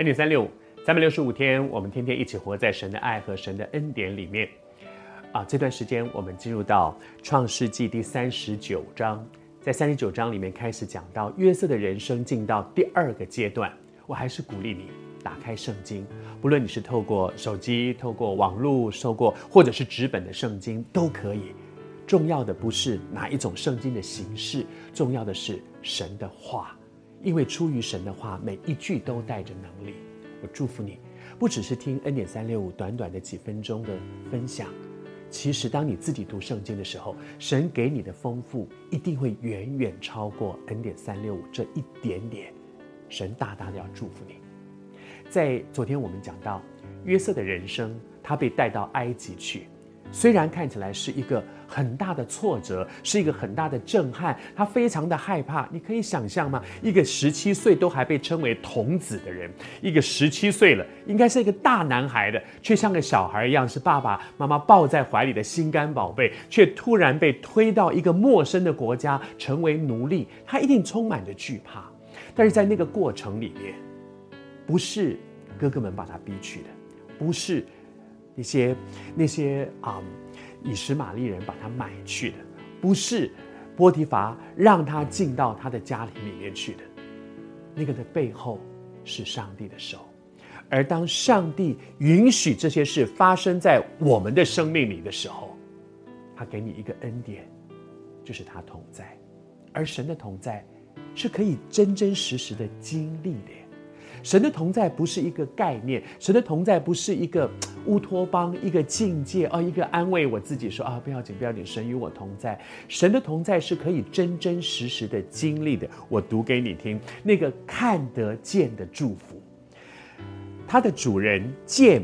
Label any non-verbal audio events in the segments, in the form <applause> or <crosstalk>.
恩典三六五，三百六十五天，我们天天一起活在神的爱和神的恩典里面。啊，这段时间我们进入到创世纪第三十九章，在三十九章里面开始讲到约瑟的人生进到第二个阶段。我还是鼓励你打开圣经，不论你是透过手机、透过网络收过，或者是纸本的圣经都可以。重要的不是哪一种圣经的形式，重要的是神的话，因为出于神的话，每一句都带着能力。我祝福你，不只是听 N 点三六五短短的几分钟的分享，其实当你自己读圣经的时候，神给你的丰富一定会远远超过 N 点三六五这一点点。神大大的要祝福你。在昨天我们讲到约瑟的人生，他被带到埃及去。虽然看起来是一个很大的挫折，是一个很大的震撼，他非常的害怕。你可以想象吗？一个十七岁都还被称为童子的人，一个十七岁了，应该是一个大男孩的，却像个小孩一样，是爸爸妈妈抱在怀里的心肝宝贝，却突然被推到一个陌生的国家，成为奴隶，他一定充满着惧怕。但是在那个过程里面，不是哥哥们把他逼去的，不是。那些那些啊、以实玛利人把他买去的，不是波提乏让他进到他的家里里面去的，那个的背后是上帝的手。而当上帝允许这些事发生在我们的生命里的时候，他给你一个恩典，就是他同在。而神的同在是可以真真实实的经历的。神的同在不是一个概念，神的同在不是一个 <tsk> 乌托邦、一个境界哦，一个安慰我自己说啊，不要紧，不要紧，神与我同在。神的同在是可以真真实实的经历的。我读给你听，那个看得见的祝福。它的主人见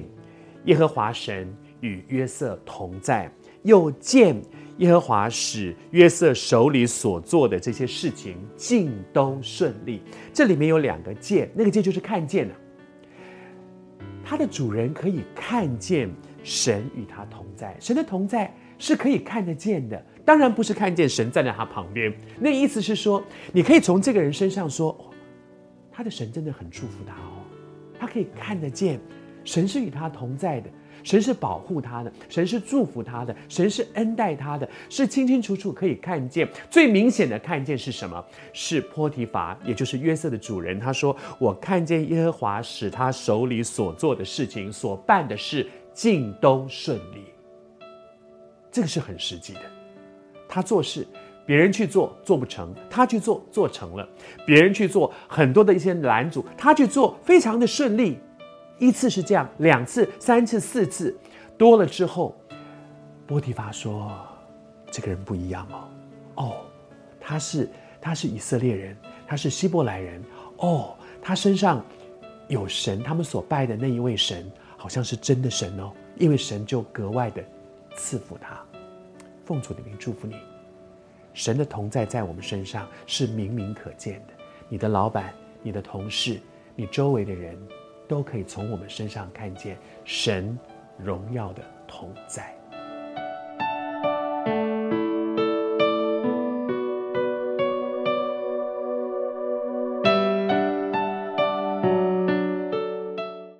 耶和华神与约瑟同在，又见。耶和华使约瑟手里所做的这些事情尽都顺利。这里面有两个见，那个见就是看见了。他的主人可以看见神与他同在，神的同在是可以看得见的。当然不是看见神站在他旁边，那意思是说，你可以从这个人身上说，他的神真的很祝福他哦，他可以看得见神是与他同在的。神是保护他的，神是祝福他的，神是恩待他的，是清清楚楚可以看见。最明显的看见是什么？是波提法，也就是约瑟的主人。他说：“我看见耶和华使他手里所做的事情，所办的事尽都顺利。”这个是很实际的。他做事，别人去做做不成，他去做做成了；别人去做很多的一些拦阻，他去做非常的顺利。一次是这样，两次、三次、四次，多了之后，波提乏说：“这个人不一样哦，哦，他是他是以色列人，他是希伯来人，哦，他身上有神，他们所拜的那一位神，好像是真的神哦，因为神就格外的赐福他。奉主的名祝福你，神的同在在我们身上是明明可见的。你的老板、你的同事、你周围的人。”都可以从我们身上看见神荣耀的同在。